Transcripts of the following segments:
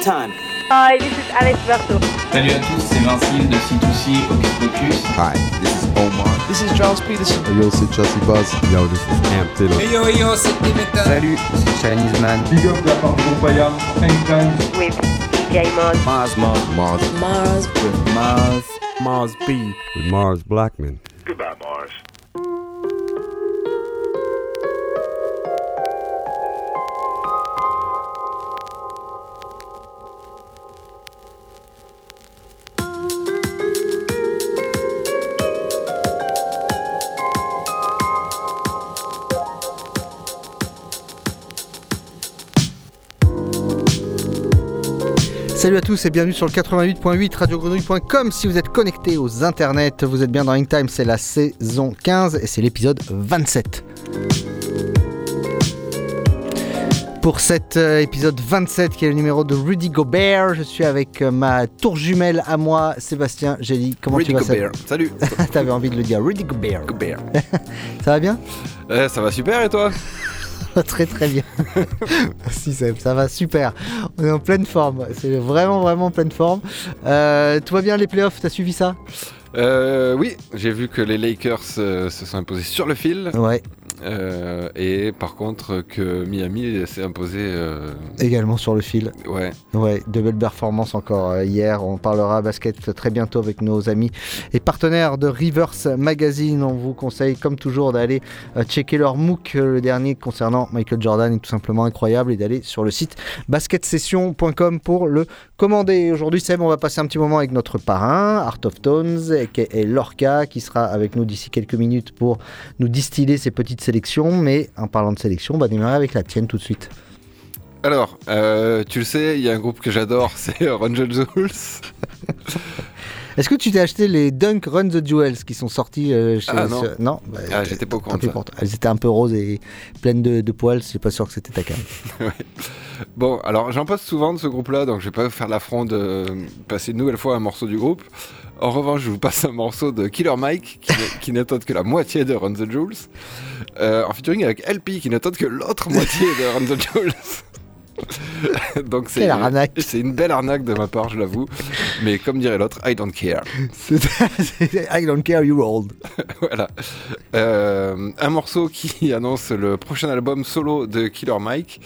Time. Hi, this is Alex Berto. Salut à tous, c'est Vincile de C2C Hocus Pocus. Hi, this is Omar. This is Charles Peterson. Yo, c'est Chelsea Buzz. Yo, this is Cam Taylor. Hey yo, yo, c'est Dimitra. Salut, c'est Chinese Man. Big up la part de Paya, Hangtime. With DJ Mars. Mars, Mars, Mars. Mars. With Mars. Mars B. With Mars Blackman. Salut à tous et bienvenue sur le 88.8 radiogrenouille.com. Si vous êtes connecté aux internets, vous êtes bien dans Time, c'est la saison 15 et c'est l'épisode 27. Pour cet euh, épisode 27 qui est le numéro de Rudy Gobert, je suis avec euh, ma tour jumelle à moi, Sébastien Gély. Comment Rudy tu vas Gobert. Salut. T'avais envie de le dire, Rudy Gobert. Gobert. Ça va bien? Eh, ça va super et toi? Très très bien. Merci Seb, ça va super. On est en pleine forme. C'est vraiment vraiment en pleine forme. Euh, tout va bien les playoffs, t'as suivi ça? Euh, Oui, j'ai vu que les Lakers euh, se sont imposés sur le fil. Ouais. Euh, et par contre que Miami s'est imposé. euh, Également sur le fil. ouais. Ouais, de belles performances encore euh, hier. On parlera basket très bientôt avec nos amis et partenaires de Rivers Magazine. On vous conseille, comme toujours, d'aller checker leur MOOC, le dernier concernant Michael Jordan, est tout simplement incroyable, et d'aller sur le site basketsession.com pour le commander. Aujourd'hui, Seb, on va passer un petit moment avec notre parrain, Art of Tones, et Lorca, qui sera avec nous d'ici quelques minutes pour nous distiller ces petites Mais en parlant de sélection, on va démarrer avec la tienne tout de suite. Alors, euh, tu le sais, il y a un groupe que j'adore, c'est Run the Jewels. Est-ce que tu t'es acheté les Dunk Run the Jewels qui sont sortis euh, chez Ah, non. bah, Ah, j'étais pas au courant de ça. Elles étaient un peu roses et pleines de, de poils. Je suis pas sûr que c'était ta cam. Bon, alors j'en passe souvent de ce groupe-là, donc je vais pas faire l'affront de passer une nouvelle fois un morceau du groupe. En revanche, je vous passe un morceau de Killer Mike, qui, n'étonne que la moitié de Run the Jewels, euh, en featuring avec LP, qui n'étonne que l'autre moitié de Run the Jewels. donc c'est une belle arnaque de ma part, je l'avoue. Mais comme dirait l'autre, I don't care. I don't care, you're old. voilà. Euh, un morceau qui annonce le prochain album solo de Killer Mike,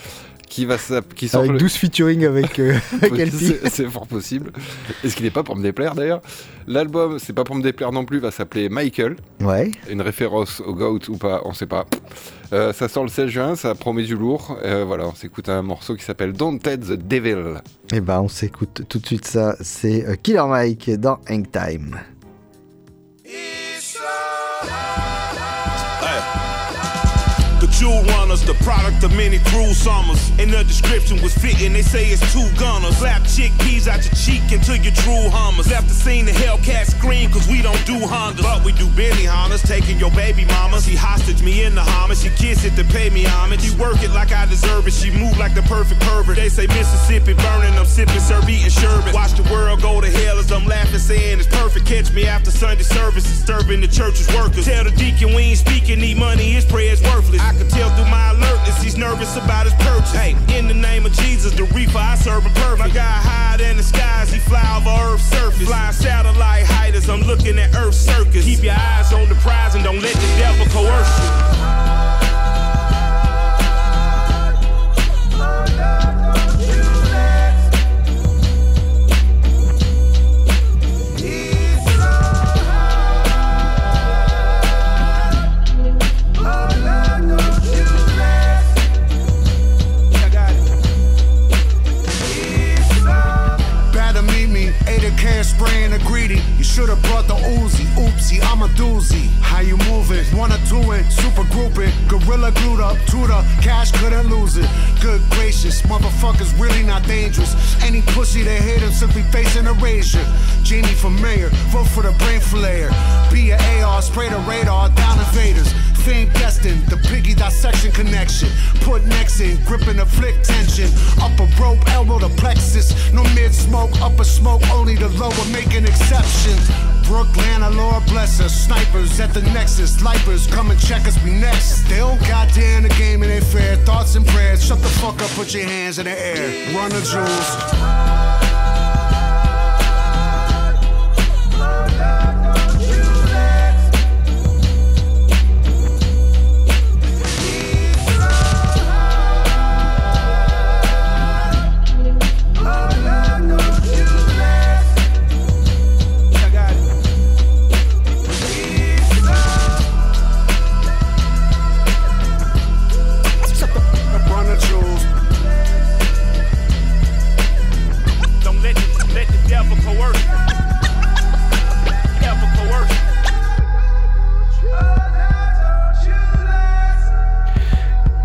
qui va qui sort Avec le- 12 featuring avec, euh, avec c'est- fort possible. Et ce qui n'est pas pour me déplaire d'ailleurs? L'album, c'est pas pour me déplaire non plus, va s'appeler Michael. Ouais. Une référence au GOAT ou pas, on sait pas. Euh, ça sort le 16 juin, ça promet du lourd. Euh, voilà, on s'écoute un morceau qui s'appelle Don't Ted the Devil. Et ben on s'écoute tout de suite ça. C'est euh, Killer Mike dans Hang Time. The the product of many cruel summers. And the description was fitting, they say it's two gunners. Slap chickpeas out your cheek until your true hummers. The scene, the Hellcat scream, cause we don't do Hondas. But we do Benny Hunters, taking your baby mama. She hostage me in the homage, she kiss it to pay me homage. She work it like I deserve it, she move like the perfect pervert. They say Mississippi burning, I'm sipping, serve eating sherbet. Watch the world go to hell as I'm laughing, saying it's perfect. Catch me after Sunday service, disturbing the church's workers. Tell the deacon we ain't speaking, need money, his prayer's worthless. I can tell through my alertness, he's nervous about his purchase. Hey, in the name of Jesus, the reaper I serve him perfect. My guy higher than the skies, he fly over Earth's surface. Flying satellite height as I'm looking at Earth's circus. Keep your eyes on the prize and don't let the devil coerce you. Ready. You should've brought the Uzi. Oopsie, I'm a doozy. How moving? Wanna do it? Super grouping. Gorilla glued up to the cash, couldn't lose it. Good gracious, motherfuckers really not dangerous. Any pussy that hit him simply facing erasure. Genie for mayor, vote for the brain flayer. Be a AR, spray the radar, down invaders. Fame destined, the piggy dissection connection. Put necks in, gripping the flick tension. Upper rope, elbow to plexus. No mid smoke, upper smoke, only the lower making exceptions. Brooklyn, Lord bless us. Snipers at the nexus. Lipers come and check us, we next. Still goddamn the game and ain't fair. Thoughts and prayers. Shut the fuck up, put your hands in the air. Run the jewels.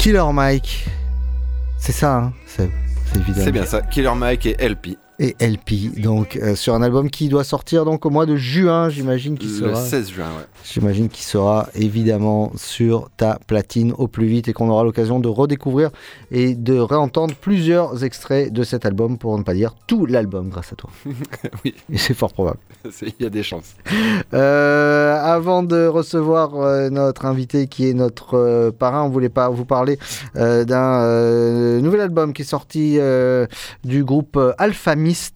Killer Mike. C'est ça, hein c'est évident. C'est bien ça, Killer Mike et LP. Et LP, donc euh, sur un album qui doit sortir donc au mois de juin, j'imagine qu'il Le sera. 16 juin, ouais. J'imagine qu'il sera évidemment sur ta platine au plus vite et qu'on aura l'occasion de redécouvrir et de réentendre plusieurs extraits de cet album, pour ne pas dire tout l'album grâce à toi. oui. Et c'est fort probable. Il y a des chances. Euh, avant de recevoir euh, notre invité qui est notre parrain, on voulait pas vous parler d'un nouvel album qui est sorti du groupe euh,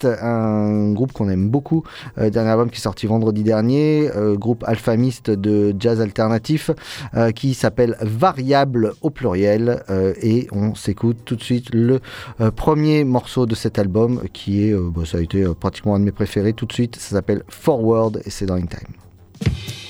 Un groupe qu'on aime beaucoup. Euh, dernier album qui est sorti vendredi dernier, euh, groupe Alphamist de jazz alternatif euh, qui s'appelle Variable au pluriel et on s'écoute tout de suite le premier morceau de cet album qui est, bah, ça a été pratiquement un de mes préférés tout de suite, ça s'appelle Forward et c'est dans In Time.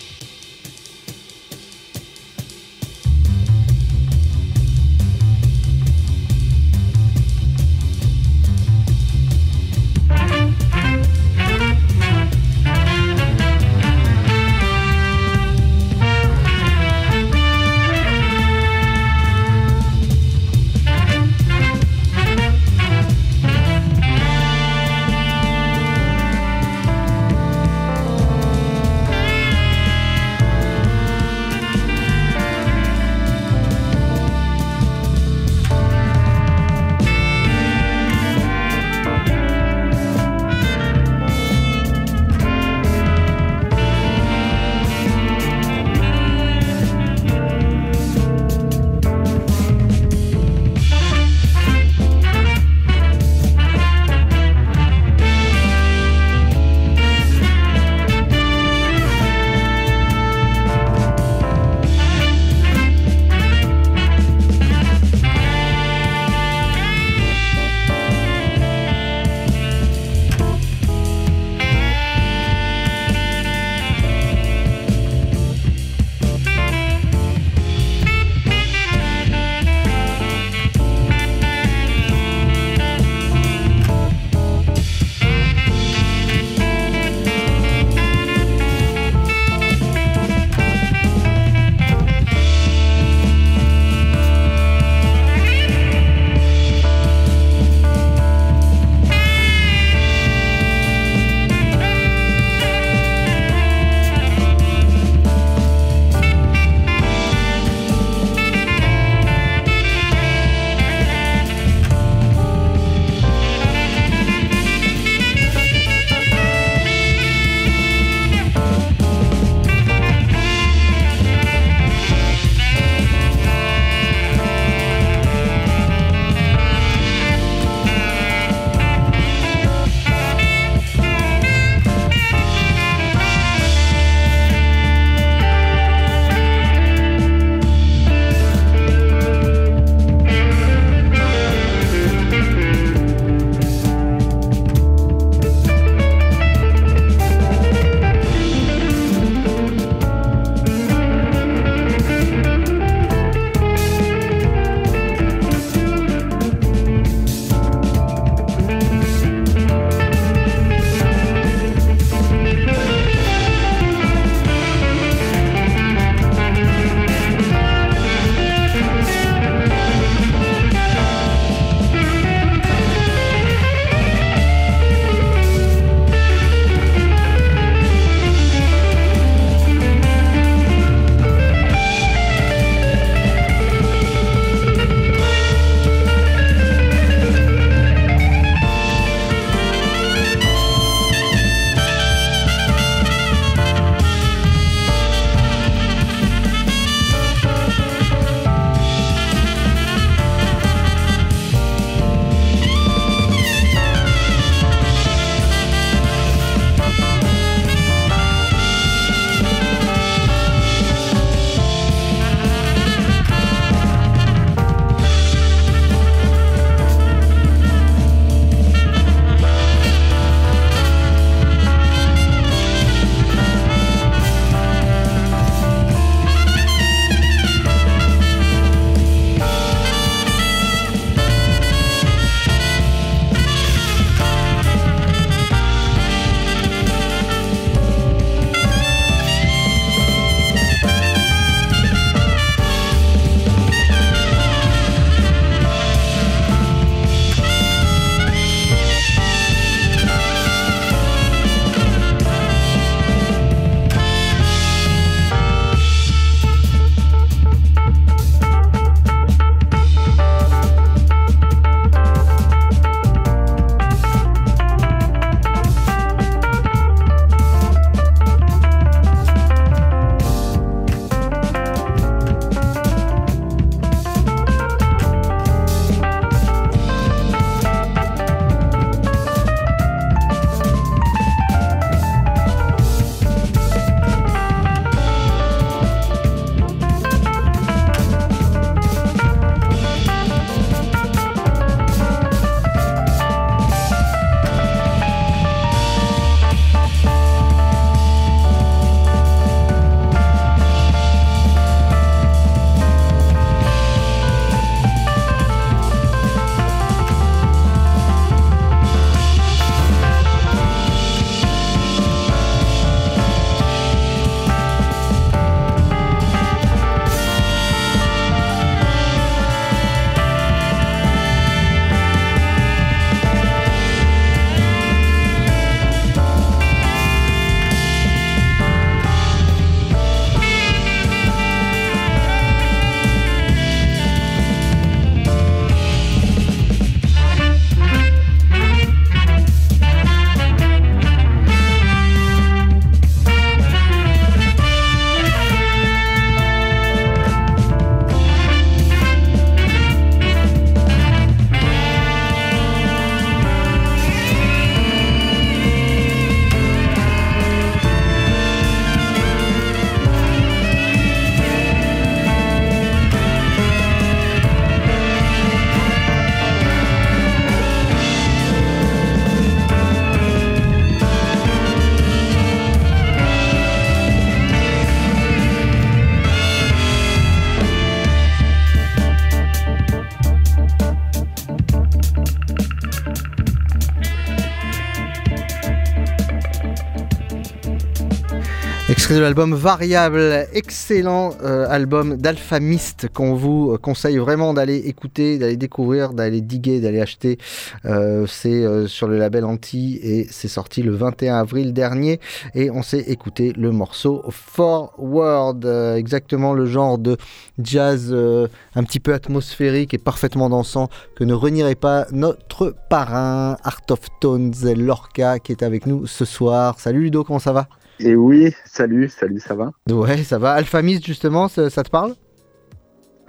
Extrait de l'album Variable, excellent euh, album d'Alphamist qu'on vous euh, conseille vraiment d'aller écouter, d'aller découvrir, d'aller diguer, d'aller acheter. Euh, c'est sur le label Anti et c'est sorti le 21 avril dernier et on s'est écouté le morceau Forward, exactement le genre de jazz un petit peu atmosphérique et parfaitement dansant que ne renierait pas notre parrain Art of Tones Lorca qui est avec nous ce soir. Salut Ludo, comment ça va? Et oui, salut, salut, ça va? Ouais, ça va. Alphamist, justement, ça, ça te parle?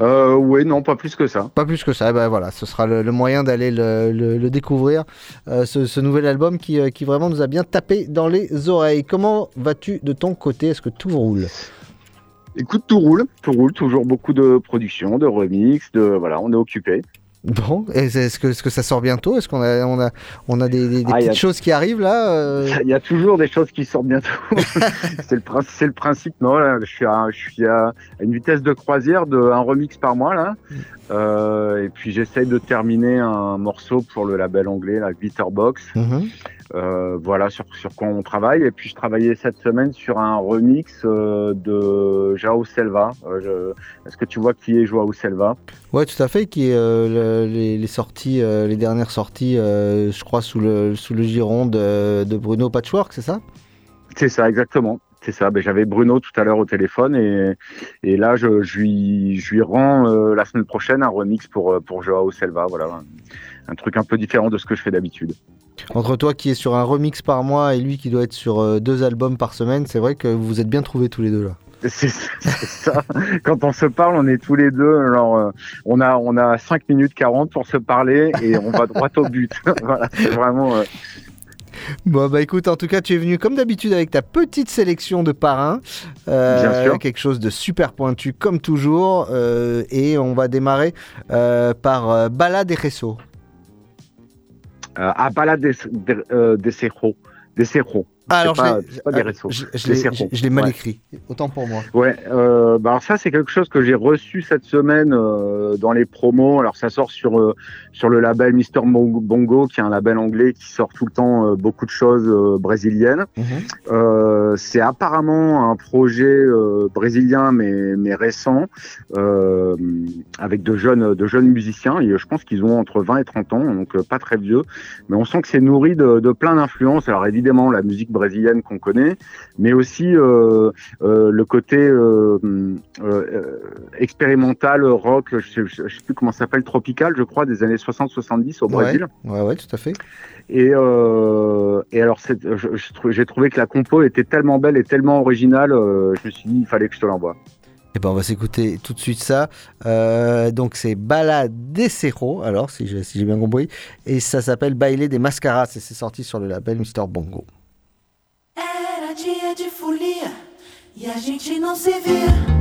Euh, Oui, non, pas plus que ça. Pas plus que ça, ben voilà, ce sera le, le moyen d'aller le, le, le, découvrir, euh, ce, ce, nouvel album qui, euh, qui, vraiment nous a bien tapé dans les oreilles. Comment vas-tu de ton côté? Est-ce que tout roule? Écoute, tout roule, tout roule, toujours beaucoup de production, de remix, de voilà, on est occupé. Bon, est-ce que, est que ça sort bientôt? Est-ce qu'on a, on a, on a des, ah, petites a... choses qui arrivent là euh... Il y a toujours des choses qui sortent bientôt. c'est le, le, principe. Non, là, je suis, à, je suis à une vitesse de croisière de un remix par mois là. Euh, et puis j'essaye de terminer un morceau pour le label anglais, la Glitterbox. Mm -hmm. Euh, voilà sur, sur quoi on travaille. Et puis je travaillais cette semaine sur un remix euh, de Joao Selva. Euh, Est-ce que tu vois qui est Joao Selva? Ouais, tout à fait. Qui est le, les, les, sorties, les dernières sorties, je crois sous le sous le giron de, de Bruno Patchwork, c'est ça? C'est ça, exactement. C'est ça. Ben, J'avais Bruno tout à l'heure au téléphone et, et là je, je, lui, je lui rends la semaine prochaine un remix pour pour Joao Selva. Voilà, un, un truc un peu différent de ce que je fais d'habitude. Entre toi qui est sur un remix par mois et lui qui doit être sur euh, deux albums par semaine, c'est vrai que vous vous êtes bien trouvés tous les deux là. C'est ça. Quand on se parle, on est tous les deux. Alors, euh, on a on a 5 minutes 40 pour se parler et on va droit au but. voilà, c'est vraiment. Euh... Bon bah écoute, en tout cas tu es venu comme d'habitude avec ta petite sélection de parrains, euh, Bien sûr. quelque chose de super pointu comme toujours, euh, et on va démarrer euh, par Balade et Resso. Euh, à Balade des, des, euh, des Cerros. Des Cerros. Ah, alors, pas, je pas des réseaux. Je, je l'ai mal ouais. écrit. Autant pour moi. Ouais. Euh, bah alors ça, c'est quelque chose que j'ai reçu cette semaine euh, dans les promos. Alors ça sort sur euh, sur le label Mister Bongo, qui est un label anglais qui sort tout le temps euh, beaucoup de choses euh, brésiliennes. Mm -hmm. c'est apparemment un projet brésilien mais mais récent avec de jeunes de jeunes musiciens. Et je pense qu'ils ont entre 20 et 30 ans, donc pas très vieux. Mais on sent que c'est nourri de, de plein d'influences. Alors évidemment, la musique brésilienne qu'on connaît, mais aussi euh, euh, le côté euh, expérimental, rock, je ne sais, sais, plus comment ça s'appelle, tropical, je crois, des années 60-70 au Brésil. Ouais, ouais, ouais, tout à fait. Et, et alors, j'ai trouvé que la compo était tellement belle et tellement originale, je me suis dit, il fallait que je te l'envoie. Eh ben, on va s'écouter tout de suite ça. Euh, donc, c'est Balade des Cerros, alors, si j'ai si bien compris. Et ça s'appelle Bailer des Mascaras. Et c'est sorti sur le label Mister Bongo. E a gente não se via.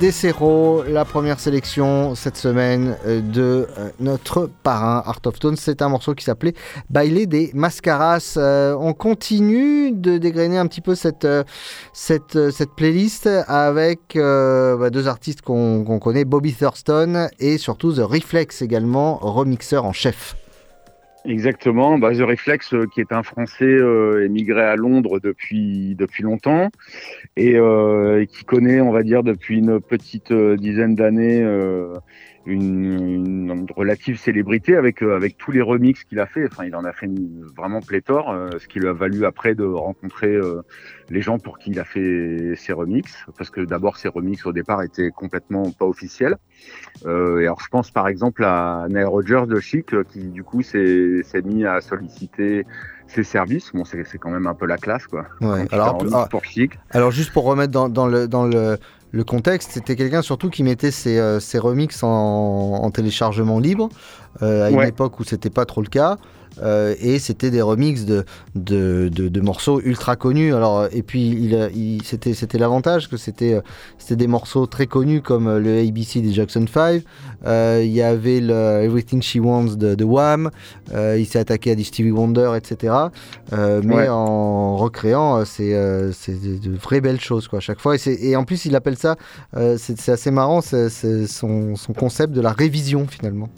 Desero, la première sélection cette semaine euh, de euh, notre parrain Art of Tone. C'est un morceau qui s'appelait Bailer des Mascaras. Euh, on continue de dégrainer un petit peu cette, playlist avec bah, deux artistes qu'on qu'on connaît, Bobby Thurston et surtout The Reflex également, remixeur en chef. Exactement, bah, The Reflex, euh, qui est un Français euh, émigré à Londres depuis depuis longtemps et, euh, et qui connaît, on va dire, depuis une petite euh, dizaine d'années euh, une, une relative célébrité avec euh, avec tous les remixes qu'il a fait. Enfin, il en a fait une, vraiment pléthore, euh, ce qui lui a valu après de rencontrer euh, les gens pour qui il a fait ses remixes, parce que d'abord ses remixes au départ étaient complètement pas officiels. Euh, et alors je pense par exemple à Nile Rodgers de Chic euh, qui du coup s'est mis à solliciter ses services. Bon, c'est c'est quand même un peu la classe quoi. Ouais, alors, ah, pour Chic. Alors juste pour remettre dans, dans le, dans le, le contexte, c'était quelqu'un surtout qui mettait ses, euh, ses remixes en, en téléchargement libre, euh, à une époque où c'était pas trop le cas. Euh, et c'était des remixes de, de, de, de morceaux ultra connus. Alors, et puis, il, c'était, c'était l'avantage que c'était, euh, c'était des morceaux très connus comme euh, le ABC des Jackson 5. Euh, Il y avait le Everything She Wants de, de Wham. Euh, il s'est attaqué à des Stevie Wonder, etc. Mais Ouais. en recréant, c'est, c'est de, vraies belles choses quoi, à chaque fois. Et, en plus, il appelle ça, c'est, assez marrant, c'est, c'est son, son concept de la révision finalement.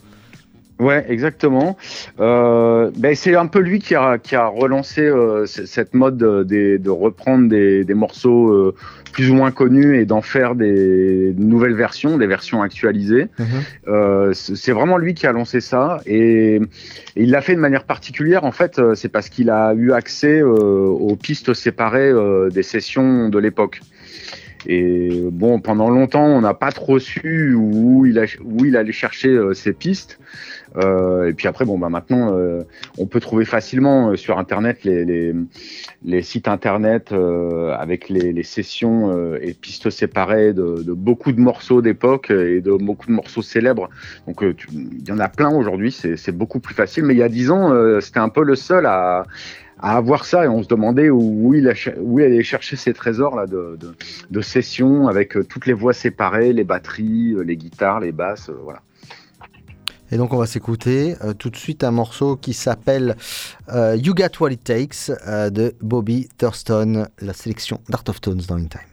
Ouais, exactement. Euh, ben c'est un peu lui qui a, qui a relancé euh, cette mode de, des- de reprendre des, des morceaux euh, plus ou moins connus et d'en faire des nouvelles versions, des versions actualisées. Euh, c'est vraiment lui qui a lancé ça et, et il l'a fait de manière particulière. En fait, euh, c'est parce qu'il a eu accès euh, aux pistes séparées euh, des sessions de l'époque. Et bon, pendant longtemps, on n'a pas trop su où il, a, où il allait chercher euh, ses pistes. Euh, et puis après, bon, bah maintenant, euh, on peut trouver facilement euh, sur Internet les, les, les sites Internet avec les, les sessions et pistes séparées de, de beaucoup de morceaux d'époque et de beaucoup de morceaux célèbres. Donc, il y en a plein aujourd'hui, c'est beaucoup plus facile. Mais il y a dix ans, c'était un peu le seul à à avoir ça et on se demandait où, il, où il allait chercher ces trésors là de, de, de sessions avec toutes les voix séparées, les batteries, les guitares, les basses, voilà. Et donc on va s'écouter euh, tout de suite un morceau qui s'appelle euh, You Got What It Takes euh, de Bobby Thurston, la sélection d'Art of Tones dans In Time.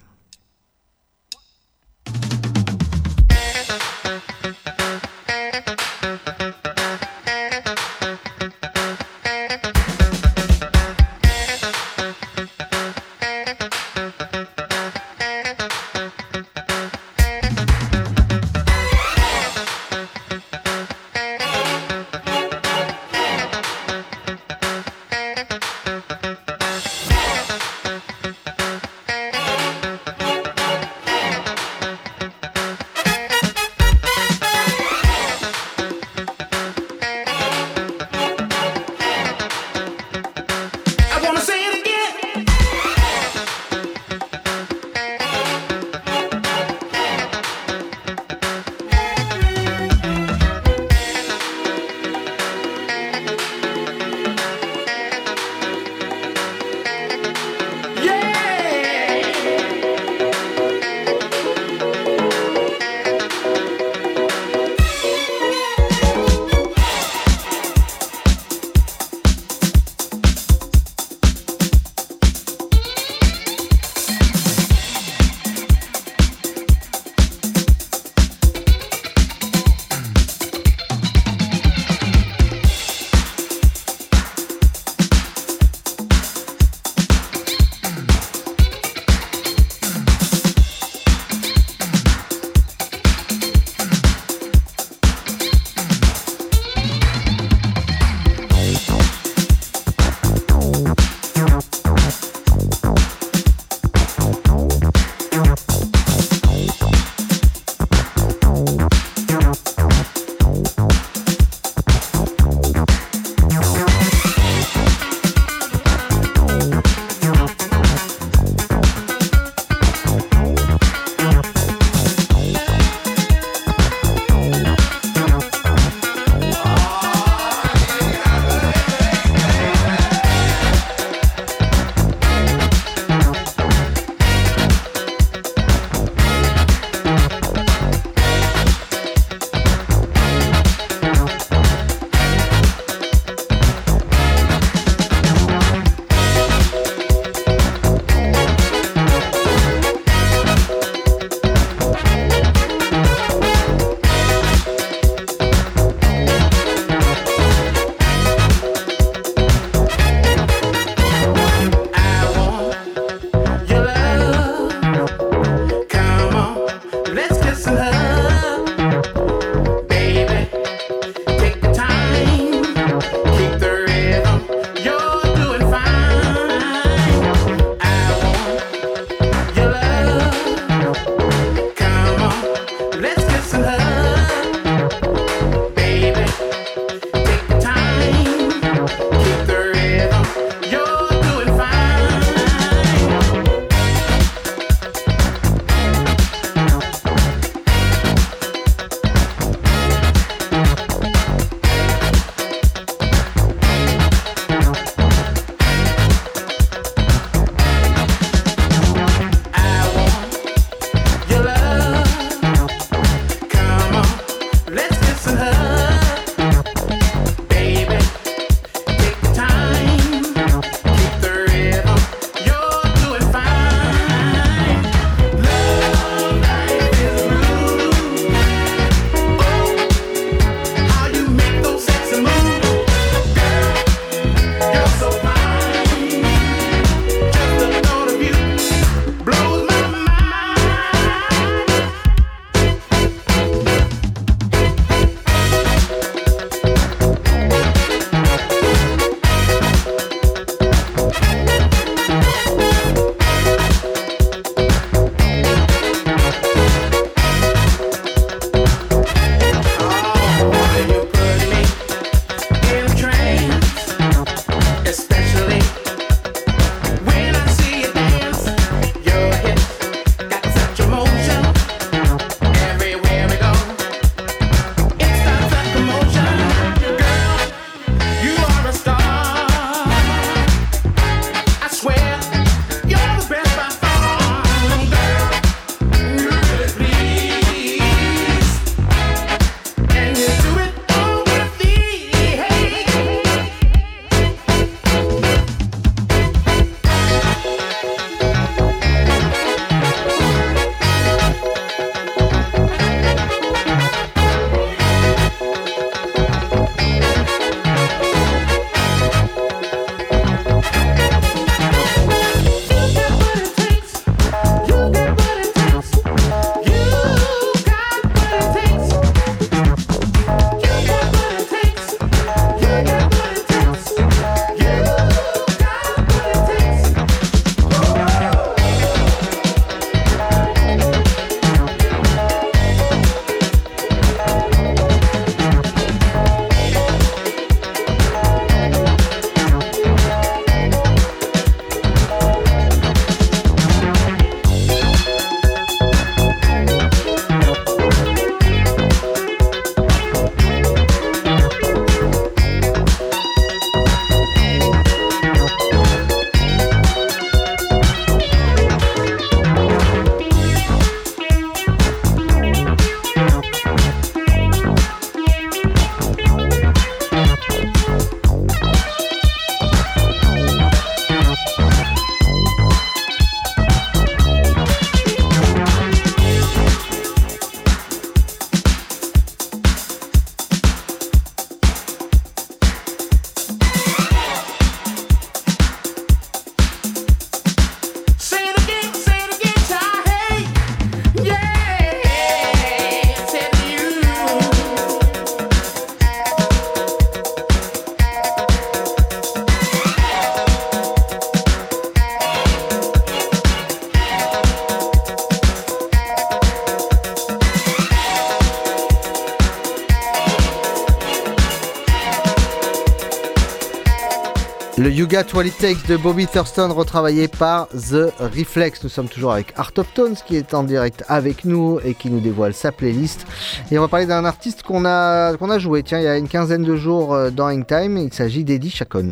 Got What It Takes de Bobby Thurston retravaillé par The Reflex. Nous sommes toujours avec Art of Tones qui est en direct avec nous et qui nous dévoile sa playlist. Et on va parler d'un artiste qu'on a, qu'on a joué tiens, il y a une quinzaine de jours euh, dans Hangtime. Il s'agit d'Eddie Chacon.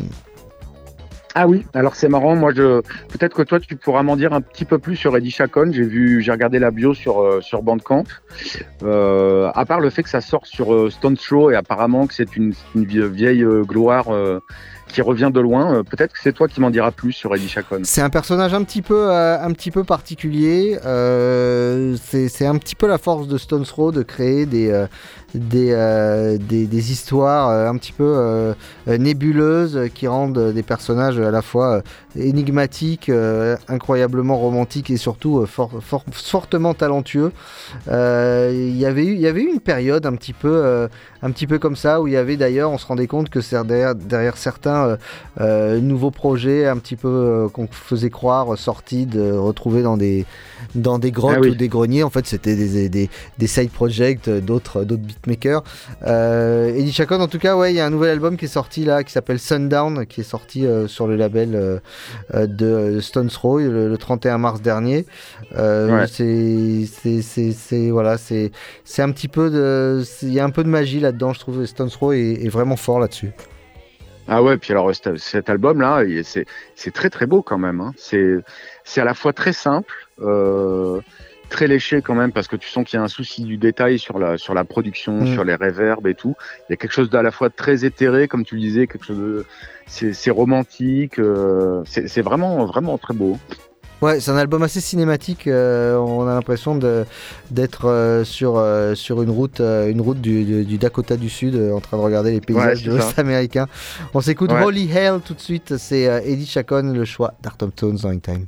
Ah oui, alors c'est marrant. Moi, je peut-être que toi, tu pourras m'en dire un petit peu plus sur Eddie Chacon. J'ai vu, j'ai regardé la bio sur euh, sur Bandcamp. Euh, à part le fait que ça sort sur Stone Throw et apparemment que c'est une, une vie- vieille gloire qui revient de loin. euh, peut-être que c'est toi qui m'en diras plus sur Eddie Chacon. C'est un personnage un petit peu, euh, un petit peu particulier. Euh, c'est un petit peu la force de Stones Throw de créer des, des, euh, des, des histoires euh, un petit peu euh, nébuleuses qui rendent des personnages à la fois énigmatiques, incroyablement romantiques et surtout fort- fort- fortement talentueux. Il y avait eu- une période un petit peu, un petit peu comme ça où il y avait d'ailleurs, on se rendait compte que derrière, derrière certains nouveaux projets un petit peu qu'on faisait croire sortis de retrouver dans des dans des grottes Ah oui. ou des greniers en fait c'était des, des, des side projects d'autres beatmakers euh, Eddie Chacon en tout cas ouais il y a un nouvel album qui est sorti là qui s'appelle Sundown qui est sorti euh, sur le label euh, euh, de Stones Throw le, le 31 mars dernier Ouais. c'est voilà c'est un petit peu de il y a un peu de magie là-dedans je trouve Stones Throw est, est vraiment fort là-dessus Ah ouais, puis alors cet, album-là, c'est très très beau quand même. hein. C'est à la fois très simple, très léché quand même, parce que tu sens qu'il y a un souci du détail sur la sur la production, Mm. sur les réverbes et tout. Il y a quelque chose d'à la fois très éthéré, comme tu le disais, quelque chose de c'est romantique. euh, c'est vraiment vraiment très beau. Ouais, c'est un album assez cinématique. euh, on a l'impression d'être euh, sur, euh, sur une route, euh, une route du, du- Dakota du Sud, euh, en train de regarder les paysages c'est de l'Ouest américain. On s'écoute Ouais. Holy Hell tout de suite. C'est euh, Eddie Chacon, le choix d'Art of Tones dans Time.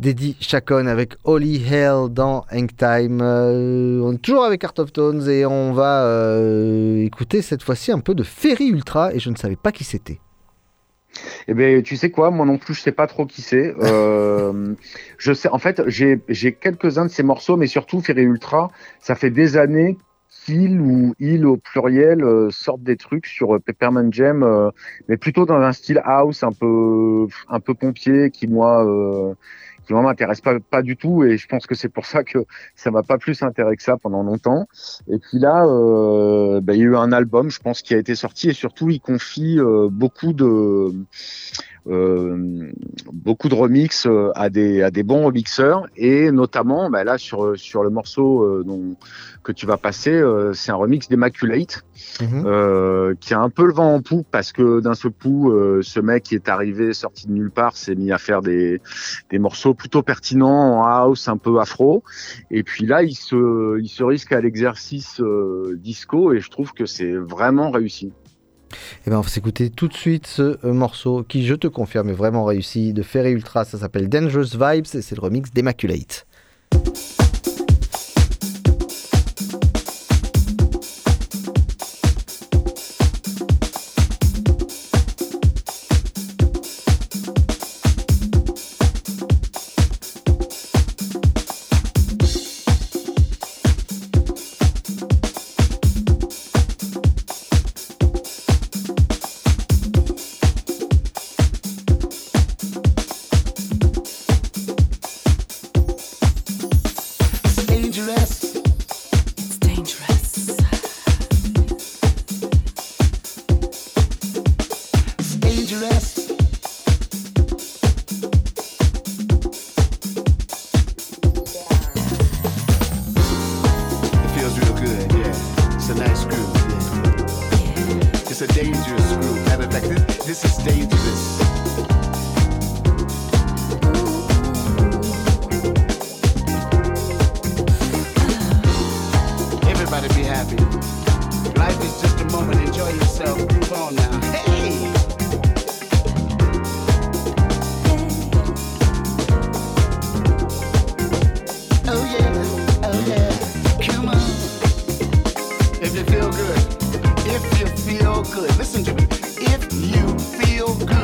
d'Eddie Chacon avec Holy Hell dans Hang Time. Euh, on est toujours avec Art of Tones et on va euh, écouter cette fois-ci un peu de Ferry Ultra et je ne savais pas qui c'était. Eh ben, tu sais quoi, moi non plus, je sais pas trop qui c'est. Euh, je sais, en fait, j'ai quelques-uns de ces morceaux, mais surtout Ferry Ultra, ça fait des années qu'il ou il au pluriel euh, sortent des trucs sur euh, Peppermint Jam, euh, mais plutôt dans un style house un peu un peu pompier qui moi qui moi m'intéresse pas pas du tout et je pense que c'est pour ça que ça m'a pas plus intéressé que ça pendant longtemps. Et puis là, euh, bah, il y a eu un album, je pense, qui a été sorti et surtout il confie euh, beaucoup de beaucoup de remix euh, à des à des bons remixeurs et notamment bah là sur sur le morceau euh, dont, que tu vas passer euh, c'est un remix d'Immaculate euh, qui a un peu le vent en poupe parce que d'un seul coup euh, ce mec qui est arrivé sorti de nulle part s'est mis à faire des des morceaux plutôt pertinents en house un peu afro. Et puis là il se il se risque à l'exercice euh, disco et je trouve que c'est vraiment réussi Eh ben, on va s'écouter tout de suite ce euh, morceau qui, je te confirme, est vraiment réussi de Ferry Ultra. Ça s'appelle Dangerous Vibes et c'est le remix d'Immaculate. Life is just a moment. Enjoy yourself. Move on now. Hey! Oh yeah, oh yeah. Come on. If you feel good, if you feel good, listen to me. If you feel good,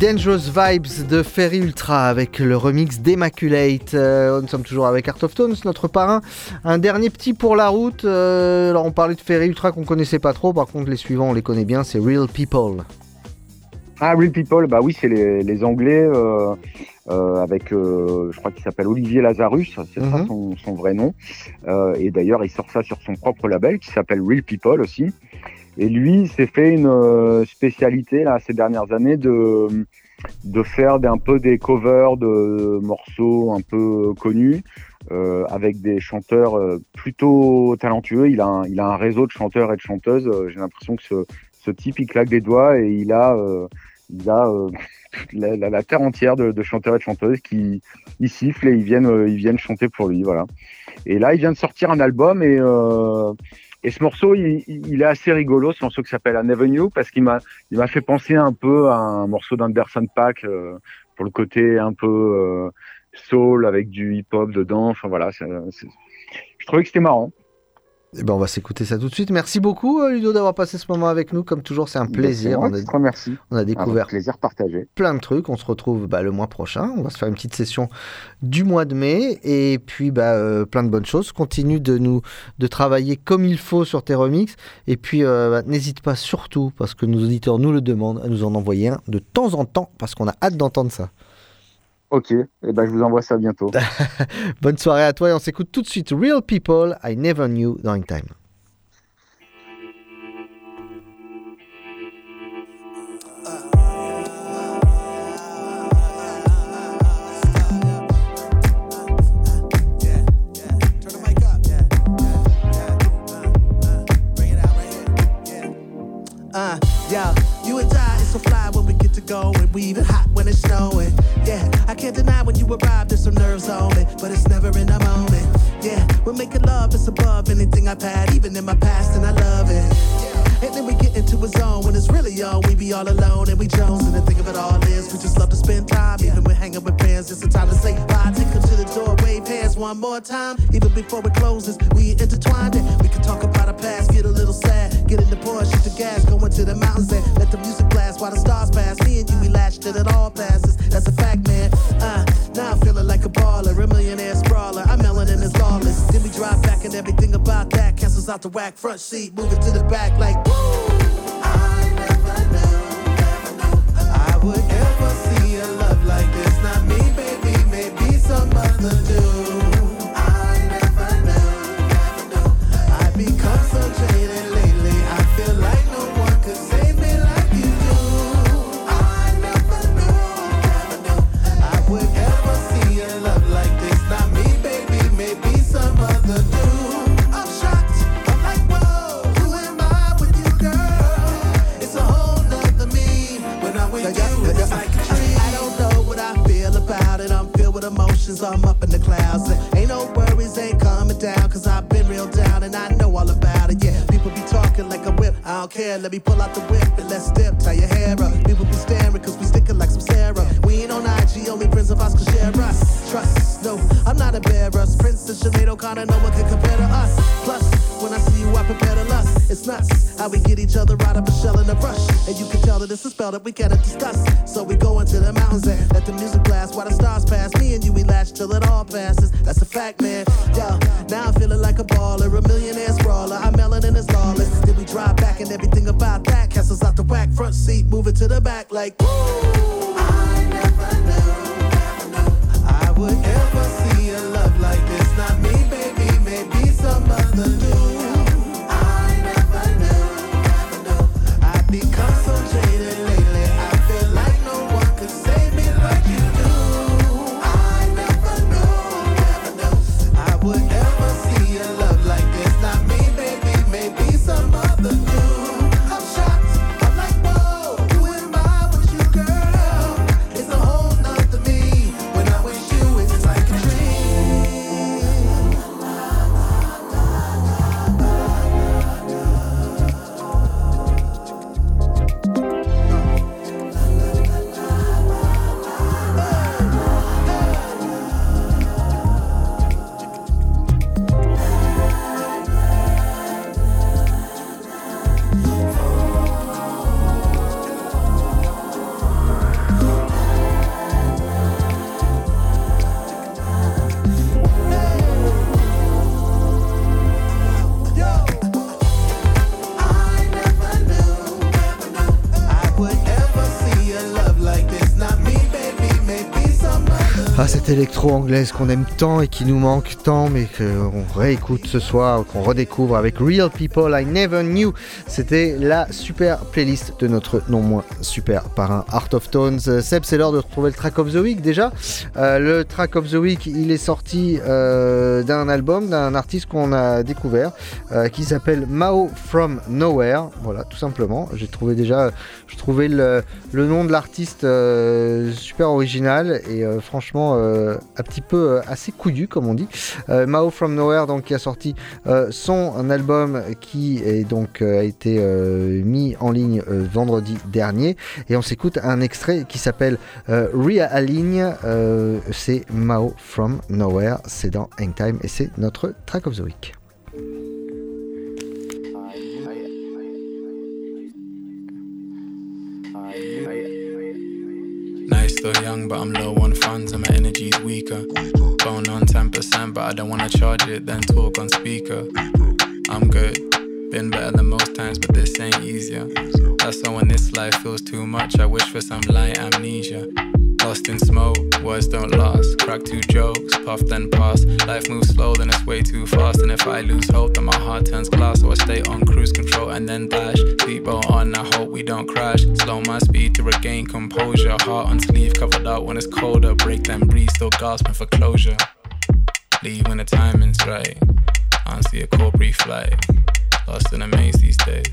Dangerous Vibes de Ferry Ultra avec le remix d'Immaculate. Euh, nous sommes toujours avec Art of Tones, notre parrain. Un dernier petit pour la route. Euh, alors on parlait de Ferry Ultra qu'on connaissait pas trop, par contre les suivants on les connaît bien, c'est Real People. Ah, Real People, bah oui, c'est les, les Anglais euh, euh, avec, euh, je crois qu'il s'appelle Olivier Lazarus, c'est ça son, son vrai nom. Et d'ailleurs, il sort ça sur son propre label qui s'appelle Real People aussi. Et lui, il s'est fait une euh, spécialité là ces dernières années de de faire un peu des covers de morceaux un peu connus euh, avec des chanteurs euh, plutôt talentueux. Il a un, il a un réseau de chanteurs et de chanteuses. J'ai l'impression que ce, ce type il claque des doigts et il a il a la, terre entière de, chanteurs et de chanteuses qui ils sifflent et ils viennent ils viennent chanter pour lui voilà. Et là il vient de sortir un album et et ce morceau, il, est assez rigolo, ce morceau qui s'appelle Never Knew, parce qu'il m'a, il m'a fait penser un peu à un morceau d'Anderson Paak euh, pour le côté un peu euh, soul avec du hip-hop dedans. Enfin voilà, c'est- je trouvais que c'était marrant. Eh ben, on va s'écouter ça tout de suite. Merci beaucoup euh, Ludo d'avoir passé ce moment avec nous. Comme toujours, c'est un plaisir. Moi On a, remercie. on a découvert Un plaisir partagé. plein de trucs. On se retrouve bah, le mois prochain. On va se faire une petite session du mois de mai. Et puis, bah, euh, plein de bonnes choses. Continue de nous de travailler comme il faut sur tes remixes. Et puis, euh, bah, n'hésite pas surtout, parce que nos auditeurs nous le demandent, à nous en envoyer un de temps en temps, parce qu'on a hâte d'entendre ça. Ok, et ben je vous envoie ça bientôt. Bonne soirée à toi et on s'écoute tout de suite Real People, I Never Knew In Time. Uh, yo, when we even hot when it's snowing. Yeah, I can't deny when you arrive, there's some nerves on me, but it's never in the moment. Yeah, we're making love, it's above anything I've had, even in my past, and I love it. And then we get into a zone when it's really on, we be all alone and we Jones. And the thing of it all is, we just love to spend time, even when hanging with friends. It's a time to say bye, take them to the door, wave hands one more time. Even before it closes, we intertwined it. We can talk about get a little sad, get in the Porsche, shoot the gas, go into the mountains and let the music blast while the stars pass. Me and you, we latched till it all passes. That's a fact, man. Uh, now I'm feeling like a baller, a millionaire sprawler. I'm melanin is lawless. Then we drive back and everything about that cancels out the whack front seat, move it to the back like woo. I never knew, never knew I would ever that we get it. Électro anglaise qu'on aime tant et qui nous manque tant, mais qu'on réécoute ce soir, qu'on redécouvre avec Real People I Never Knew. C'était la super playlist de notre non moins super parrain Of Tones. Euh, Seb, c'est l'heure de retrouver le track of the week déjà. Euh, le track of the week, il est sorti euh, d'un album d'un artiste qu'on a découvert qui s'appelle Mao from Nowhere. Voilà, tout simplement. J'ai trouvé déjà, je le, le nom de l'artiste super original et franchement un petit peu assez couillu comme on dit. Mao from Nowhere donc qui a sorti son album qui est donc a été mis en ligne vendredi dernier et on s'écoute un extrait qui s'appelle euh, Realign. Euh, c'est Mao from Nowhere, c'est dans Hangtime et c'est notre track of the week. Nice, still young, but I'm low on funds and my energy's weaker. Phone on 10%, but I don't wanna charge it, then talk on speaker. I'm good, been better than most times, but this ain't easier. That's why when this life feels too much, I wish for some light amnesia. Lost in smoke, words don't last. Crack two jokes, puff then pass. Life moves slow, then it's way too fast. And if I lose hope, then my heart turns glass. So I stay on cruise control and then dash. Seatbelt on, I hope we don't crash. Slow my speed to regain composure. Heart on sleeve, covered up when it's colder. Break then breathe, still gasping for closure. Leave when the timing's right. Honestly, a core brief flight. Lost in a maze these days.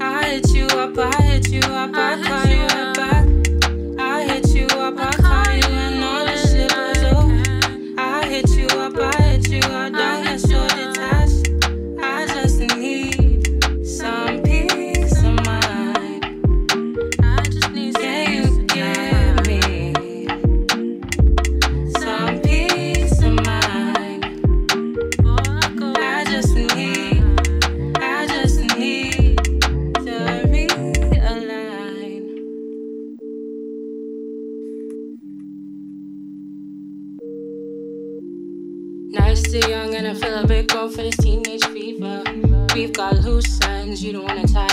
I hit you up, I hit you up, I call grown for this teenage fever. We've got loose ends, you don't wanna tie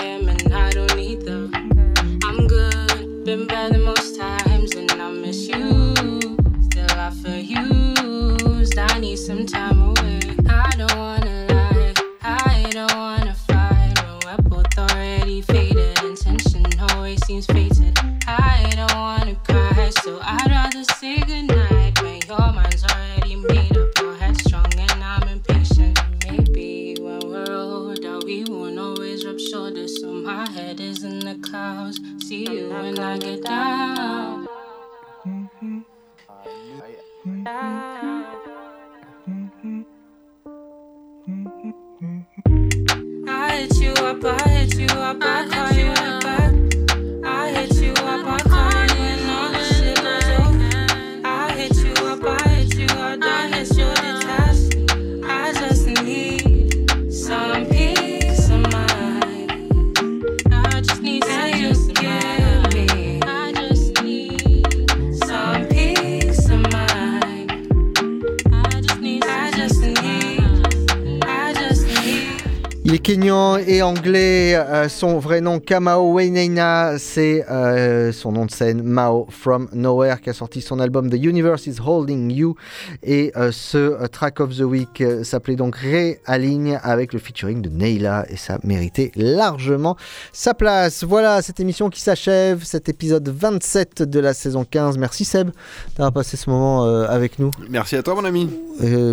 son vrai nom, Kamao Wainaina, c'est euh, son nom de scène, Mao from Nowhere, qui a sorti son album The Universe is Holding You. Et euh, ce euh, track of the week s'appelait donc Réaligne avec le featuring de Neila. Et ça méritait largement sa place. Voilà cette émission qui s'achève, cet épisode 27 de la saison 15. Merci Seb d'avoir passé ce moment euh, avec nous. Merci à toi, mon ami.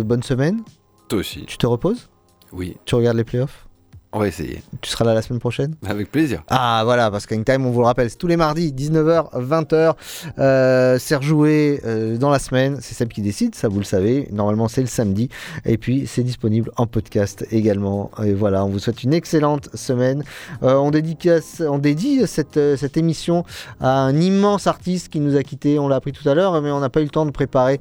Bonne semaine. Toi aussi. Tu te reposes? Oui. Tu regardes les playoffs? On va essayer. Tu seras là la semaine prochaine Avec plaisir. Ah voilà, parce qu'Hangtime, on vous le rappelle, c'est tous les mardis, 19h, 20h. Euh, c'est rejoué euh, dans la semaine, c'est Seb qui décide, ça vous le savez. Normalement, c'est le samedi. Et puis, c'est disponible en podcast également. Et voilà, on vous souhaite une excellente semaine. Euh, on, dédicace, on dédie cette, cette émission à un immense artiste qui nous a quittés. On l'a appris tout à l'heure, mais on n'a pas eu le temps de préparer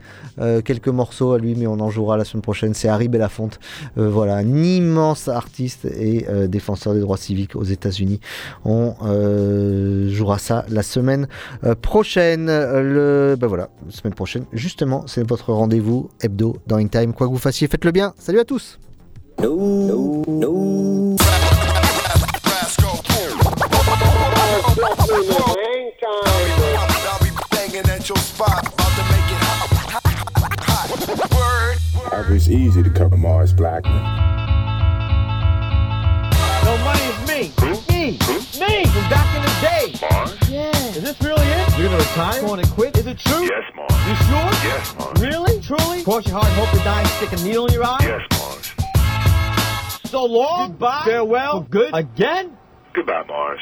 quelques morceaux à lui, mais on en jouera la semaine prochaine. C'est Harry Belafonte. Voilà, un immense artiste et des euh, défenseurs des droits civiques aux États-Unis. On euh, jouera ça la semaine euh, prochaine. Le, ben voilà, semaine prochaine. Justement, c'est votre rendez-vous hebdo dans In Time. Quoi que vous fassiez, faites-le bien. Salut à tous. Cover Mars Blackman. Me. Me. Me. From back in the day. Mars? Yeah. Is this really it? You're gonna retire? You Going to quit? Is it true? Yes, Mars. You sure? Yes, Mars. Really? Truly? Cross your heart and hope to die and stick a needle in your eye? Yes, Mars. So long. Goodbye. Farewell. For good. Again? Goodbye, Mars.